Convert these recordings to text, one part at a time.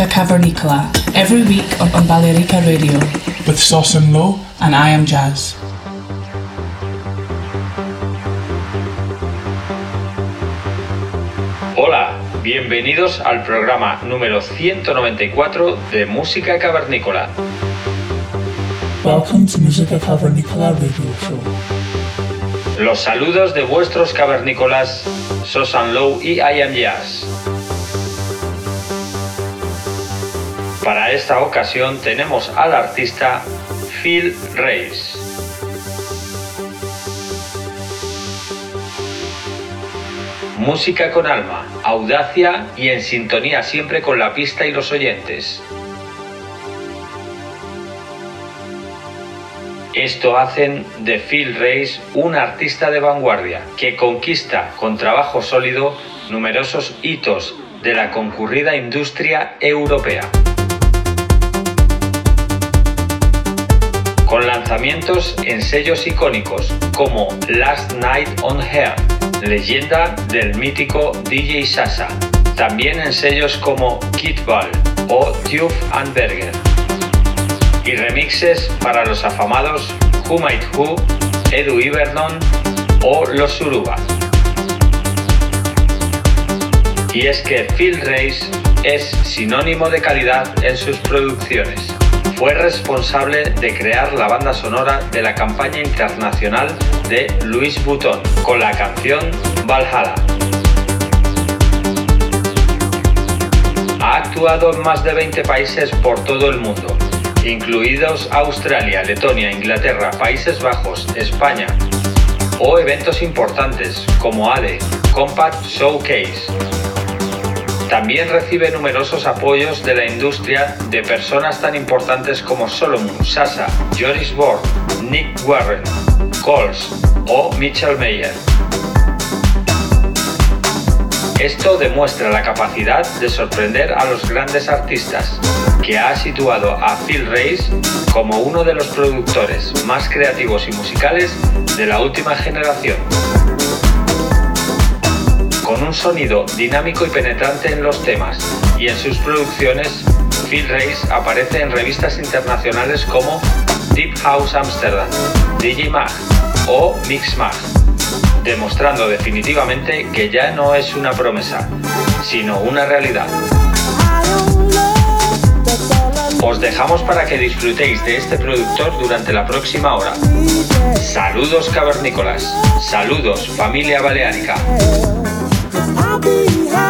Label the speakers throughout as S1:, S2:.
S1: Musica Cavernicola every week on, Balearica Radio with Sauce and Low and I am Jazz.
S2: Hola, bienvenidos al programa número 194 de Música Cavernícola.
S1: Welcome to Musica Cavernicola radio show.
S2: Los saludos de vuestros cavernícolas Sosan Low y I Am Jazz. Para esta ocasión tenemos al artista Phil Reis. Música con alma, audacia y en sintonía siempre con la pista y los oyentes. Esto hacen de Phil Reis un artista de vanguardia que conquista con trabajo sólido numerosos hitos de la concurrida industria europea. Lanzamientos en sellos icónicos como Last Night on Air, leyenda del mítico DJ Sasa, también en sellos como Kid Ball o Tube and Berger y remixes para los afamados Who Might Who, Edu Iverdon o Los Suruba. Y es que Phil Reis es sinónimo de calidad en sus producciones. Fue responsable de crear la banda sonora de la campaña internacional de Louis Vuitton con la canción Valhalla. Ha actuado en más de 20 países por todo el mundo, incluidos Australia, Letonia, Inglaterra, Países Bajos, España, o eventos importantes como ADE, Compact Showcase. También recibe numerosos apoyos de la industria de personas tan importantes como Solomon, Sasa, Joris Borg, Nick Warren, Coles o Mitchell Meyer. Esto demuestra la capacidad de sorprender a los grandes artistas, que ha situado a Phil Reis como uno de los productores más creativos y musicales de la última generación. Con un sonido dinámico y penetrante en los temas y en sus producciones, Phil Reis aparece en revistas internacionales como Deep House Amsterdam, DJ Mag o Mix Mag demostrando definitivamente que ya no es una promesa, sino una realidad. Os dejamos para que disfrutéis de este productor durante la próxima hora. Saludos cavernícolas, saludos familia I'll be happy.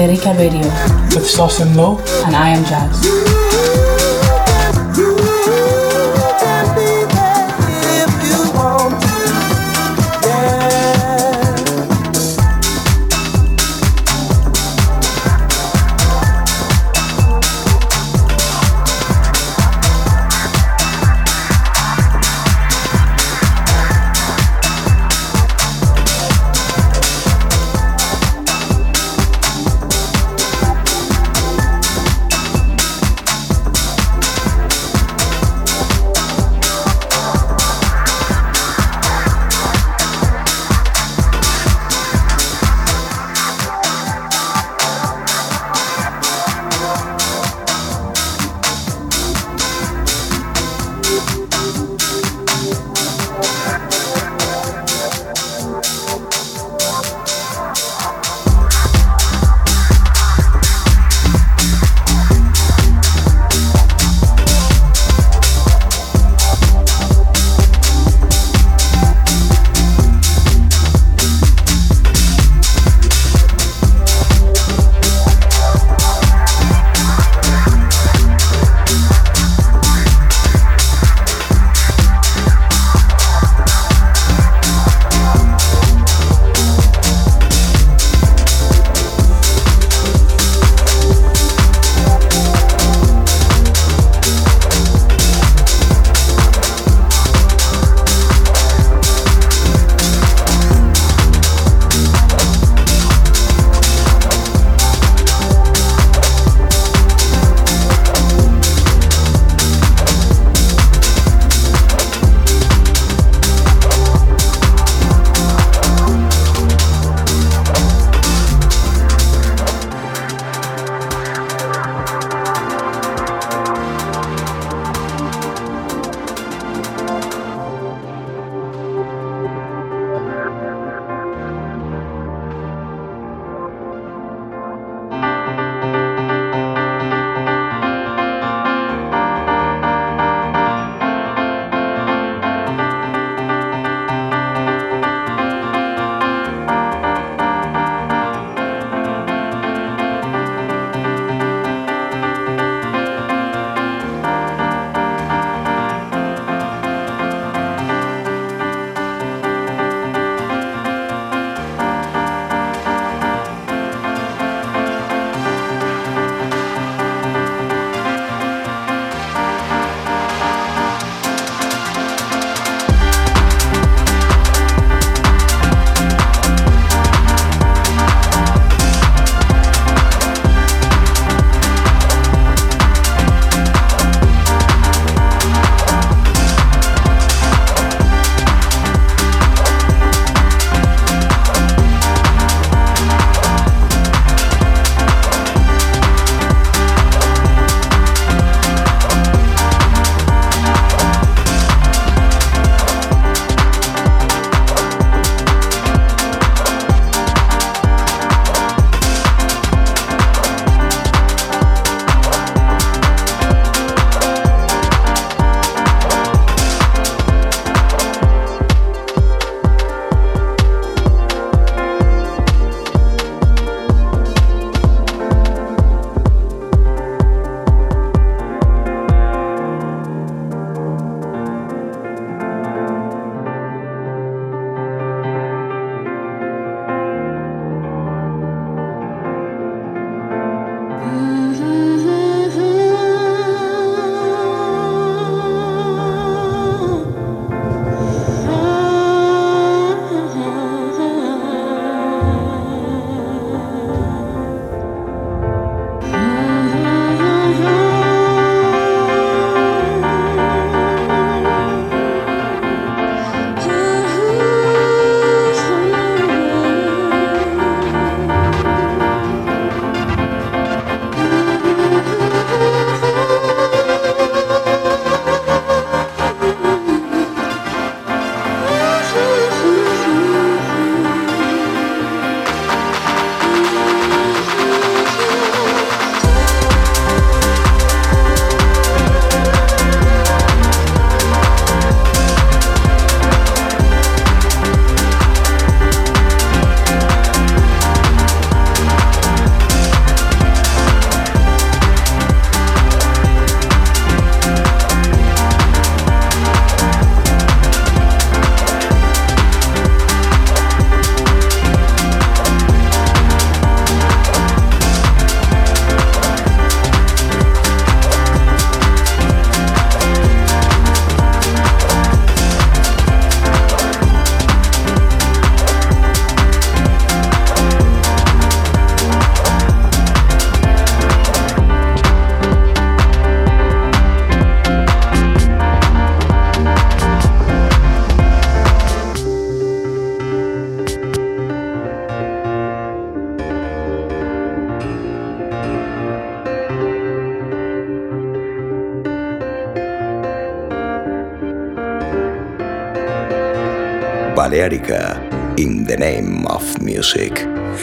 S1: Balearica Radio with Sauce and Low, and I am Jazz.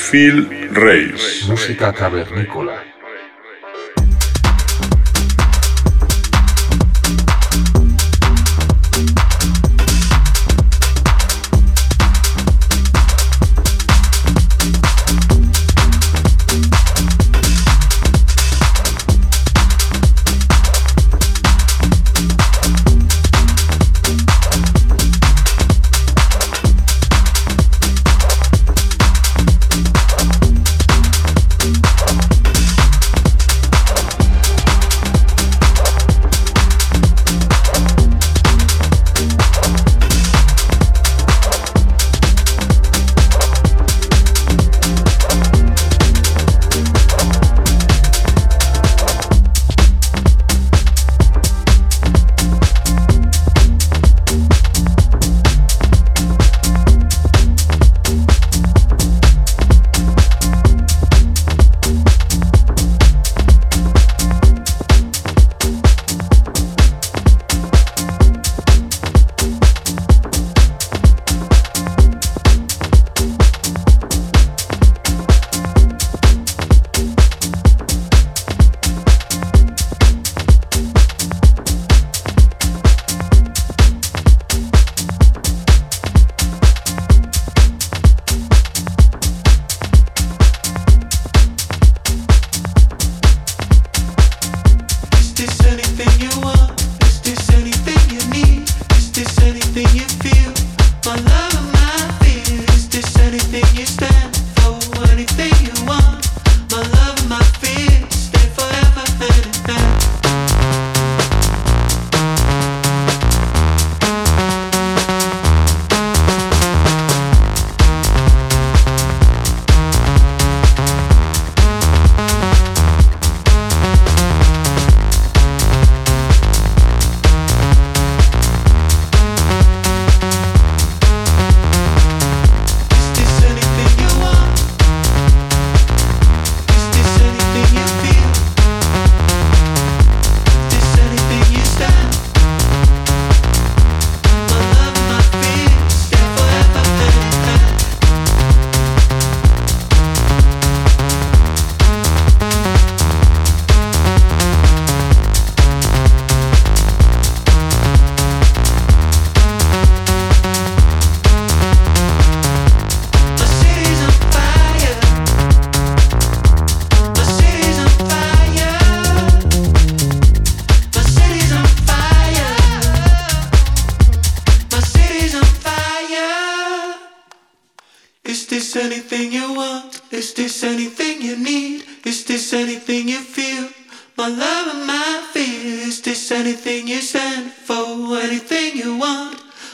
S3: Phil Reis. Música cavernícola.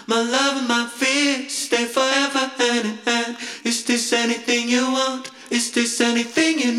S3: My love
S4: and my
S5: fear stay
S6: forever hand in hand. Is this anything you want?
S7: Is this anything you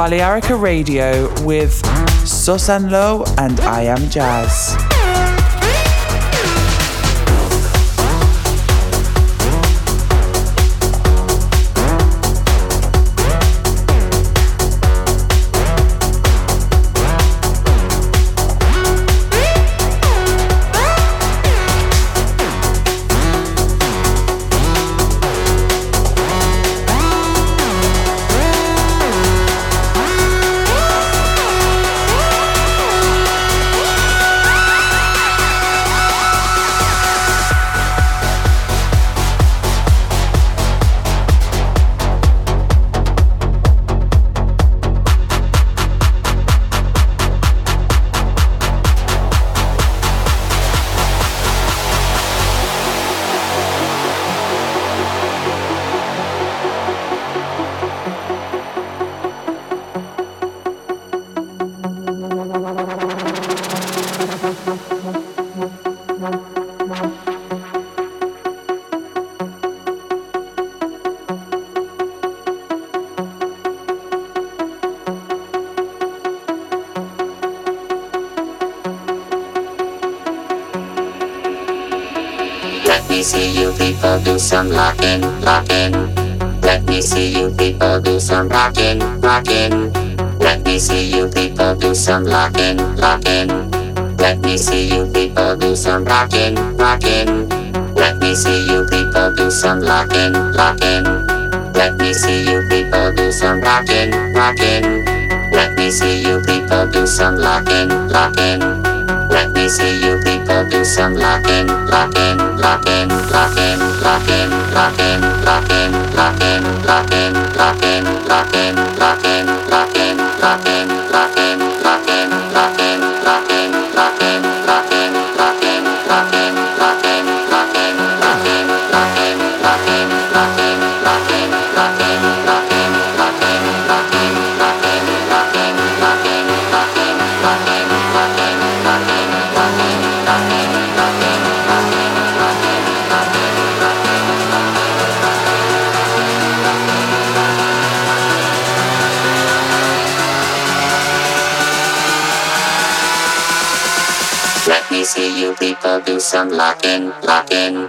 S7: Balearica Radio with Susan Low and I Am Jazz.
S6: Me see you people do some rocking, rocking. Let me see you people do some locking, locking. Let me see you people do some rocking, rocking. Let me see you people do some locking, locking. Let me see you people do some rocking, rocking. Let me see you people do some locking, locking. See you people do some locking, locking, locking, locking, locking, locking, locking, locking, locking, locking, locking, locking, locking, locking, do some locking, locking.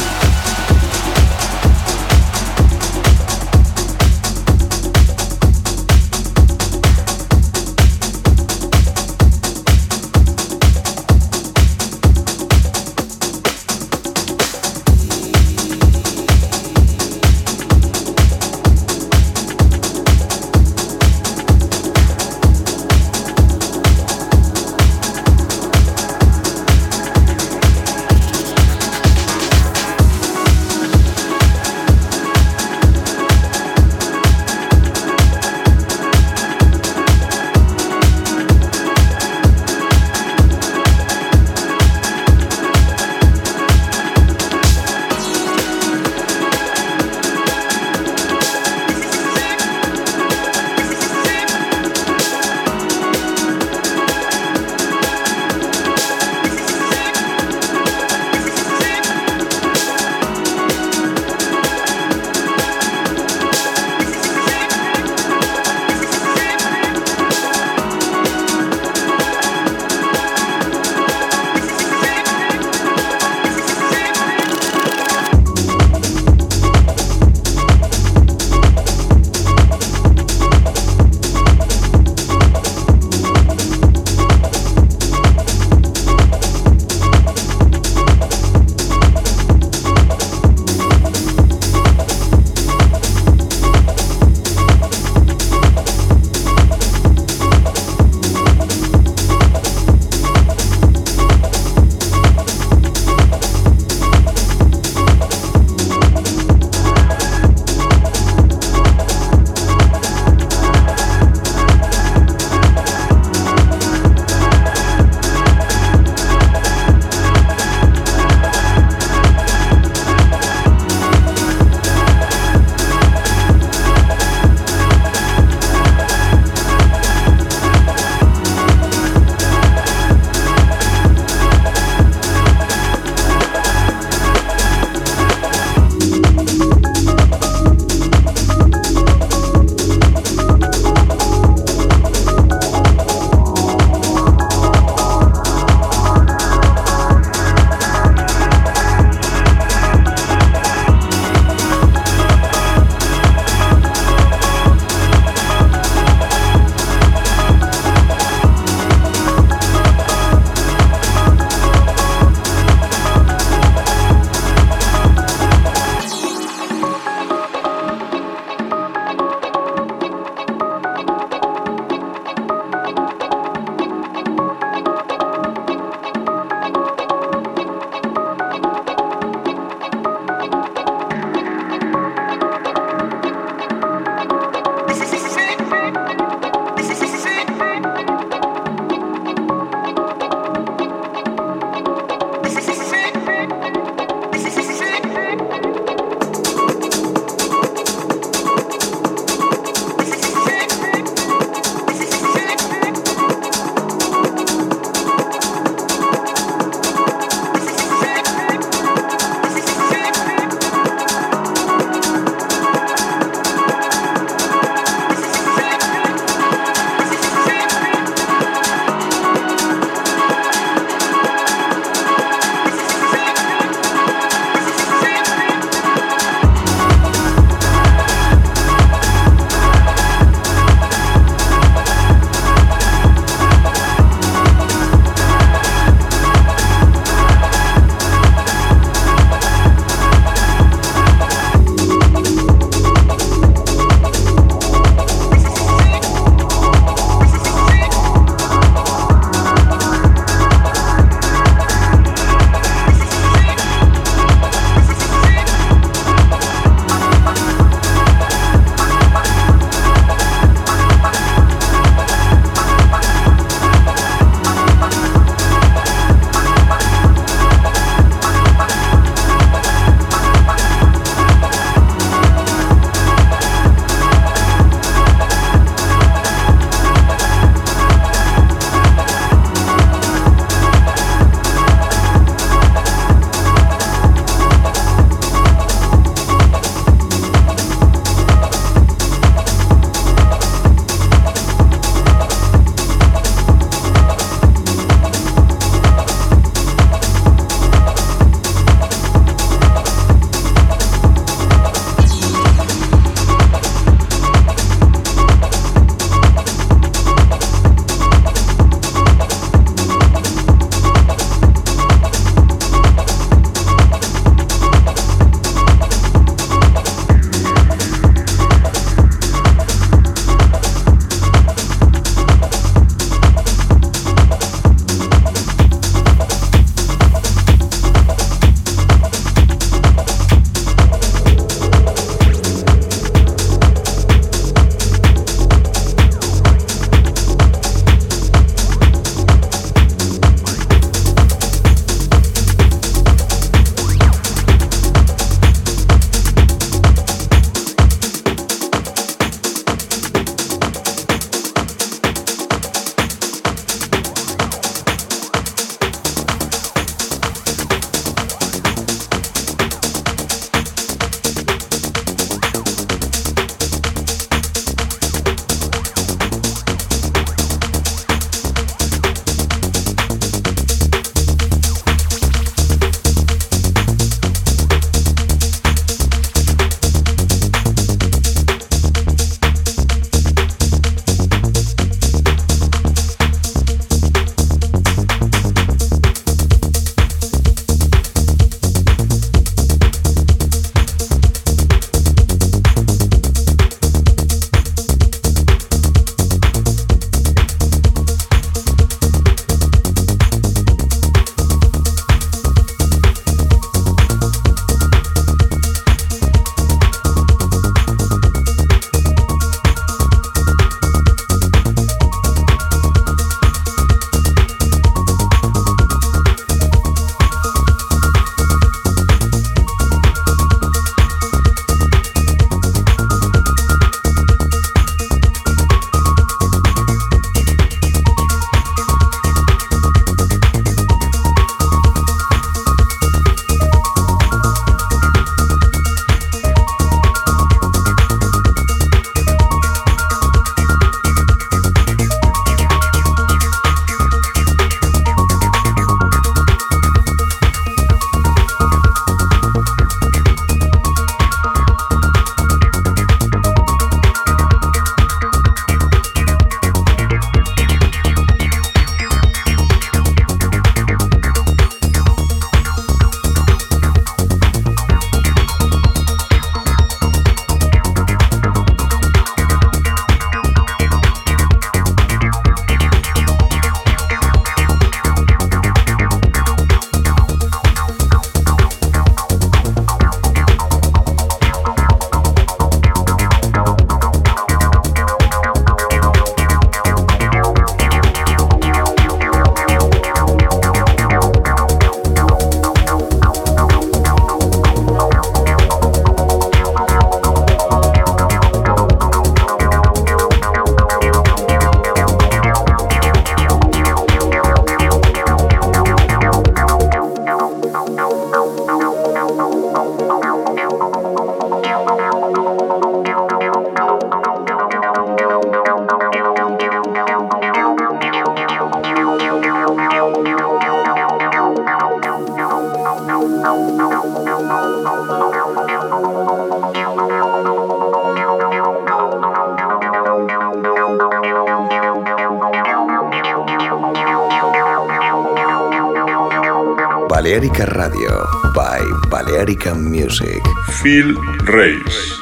S3: Music.
S4: Phil Reyes.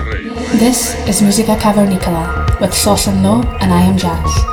S1: This is Musica Cavernicola with Sauce and Low and I Am Jazz.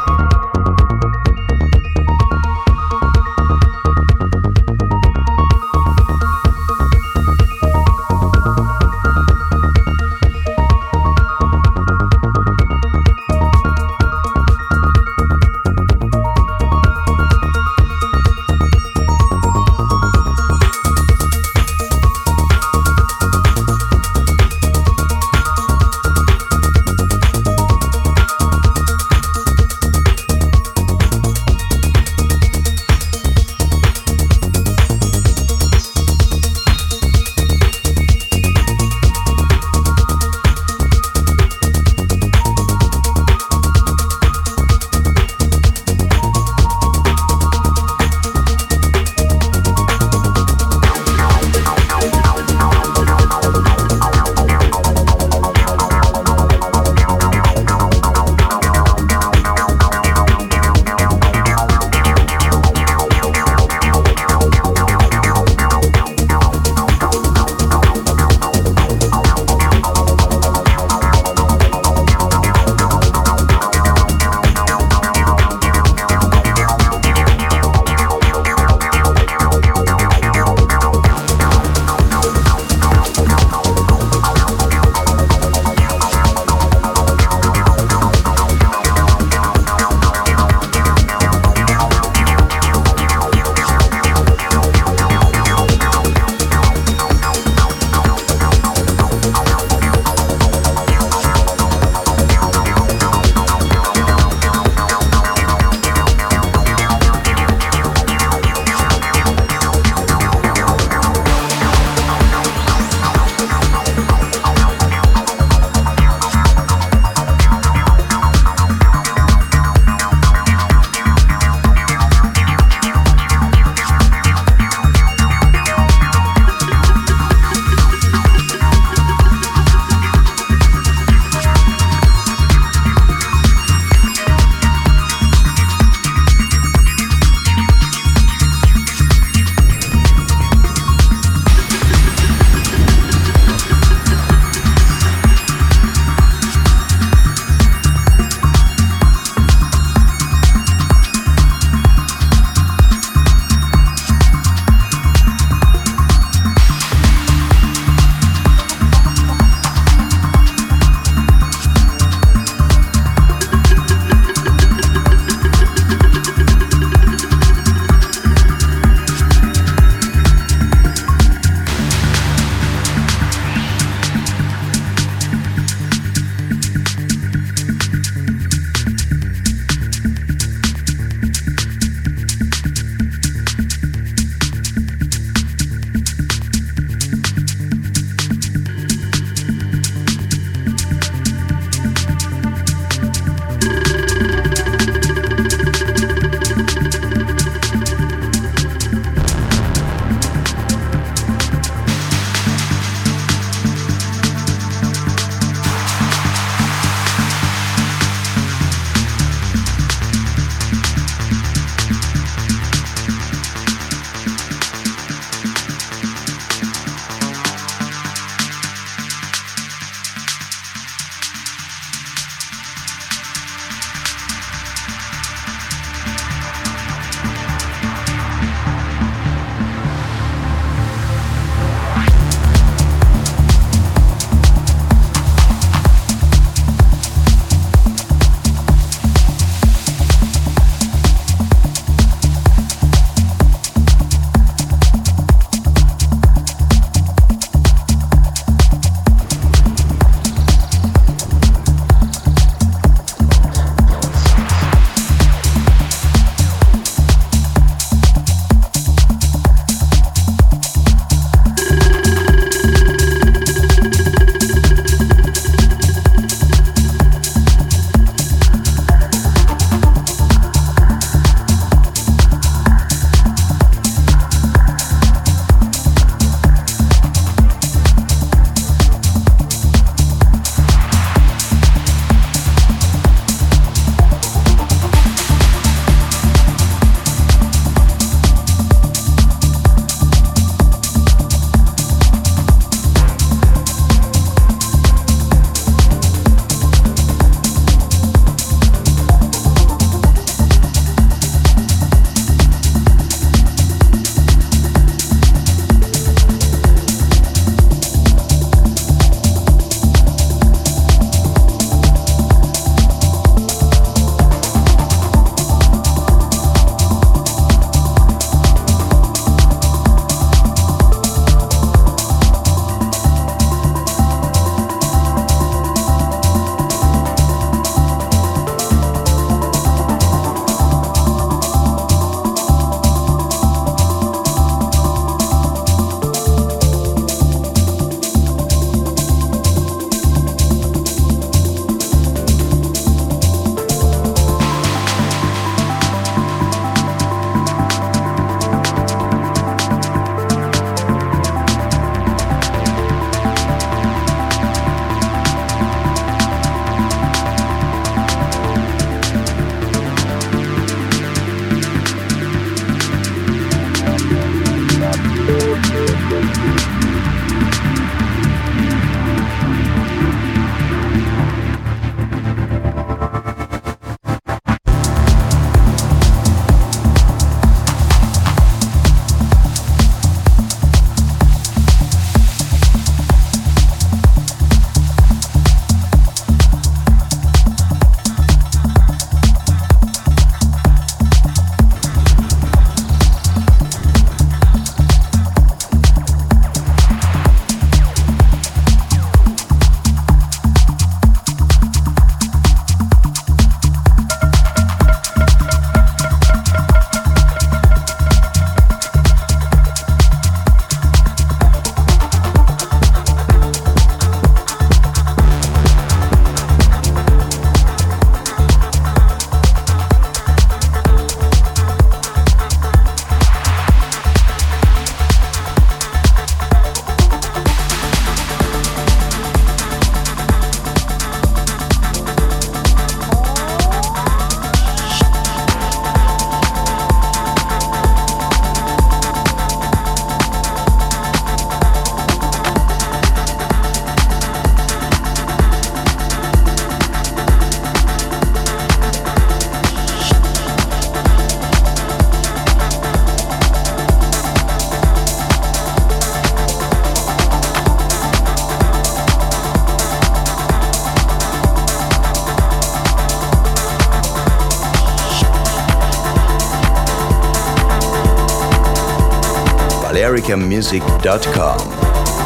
S8: balearicamusic.com.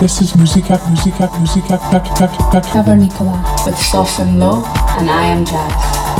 S1: This is Musica, Musica, Musica, Cavernicola with Sauce and Low, and I am Jazz.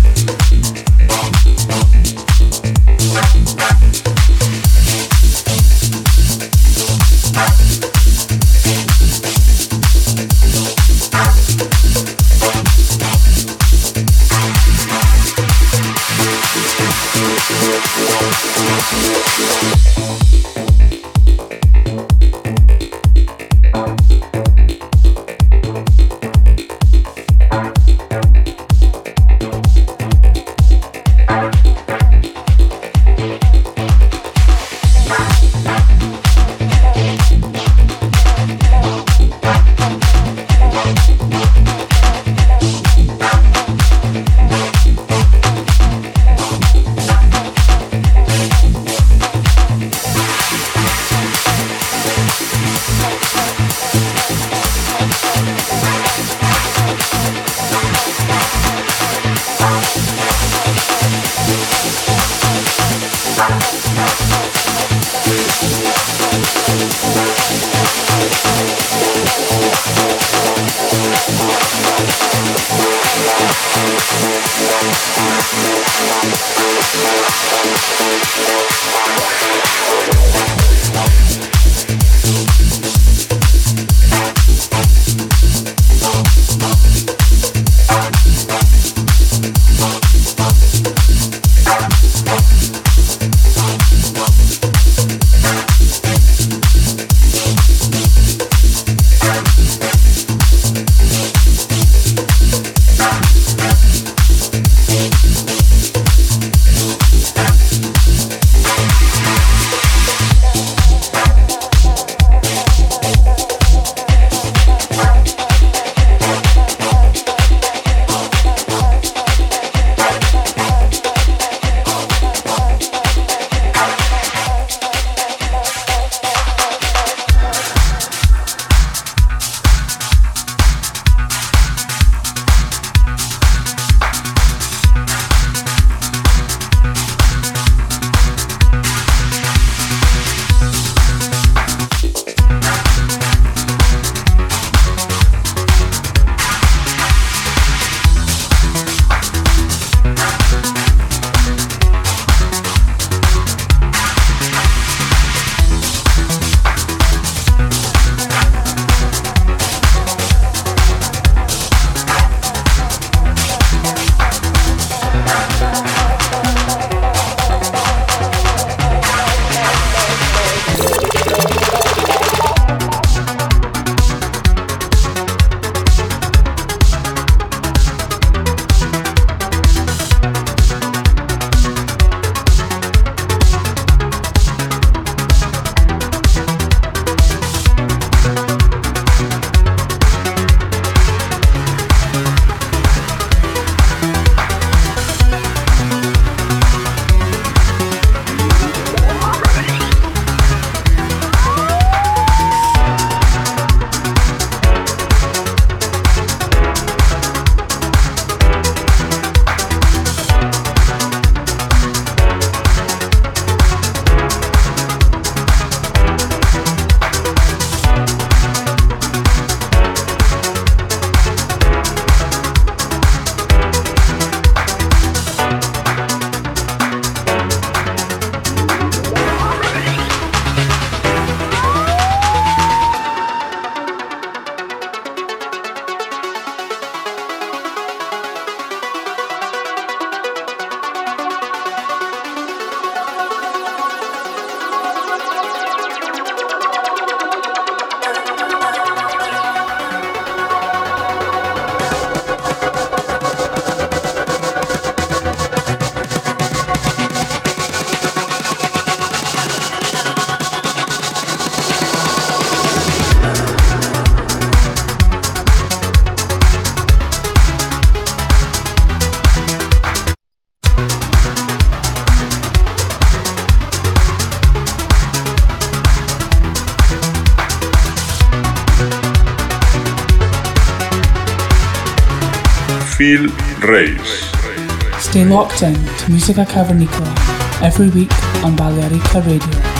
S4: Phil Reyes.
S9: Stay locked in to Musica Cavernicola every week on Balearica Radio.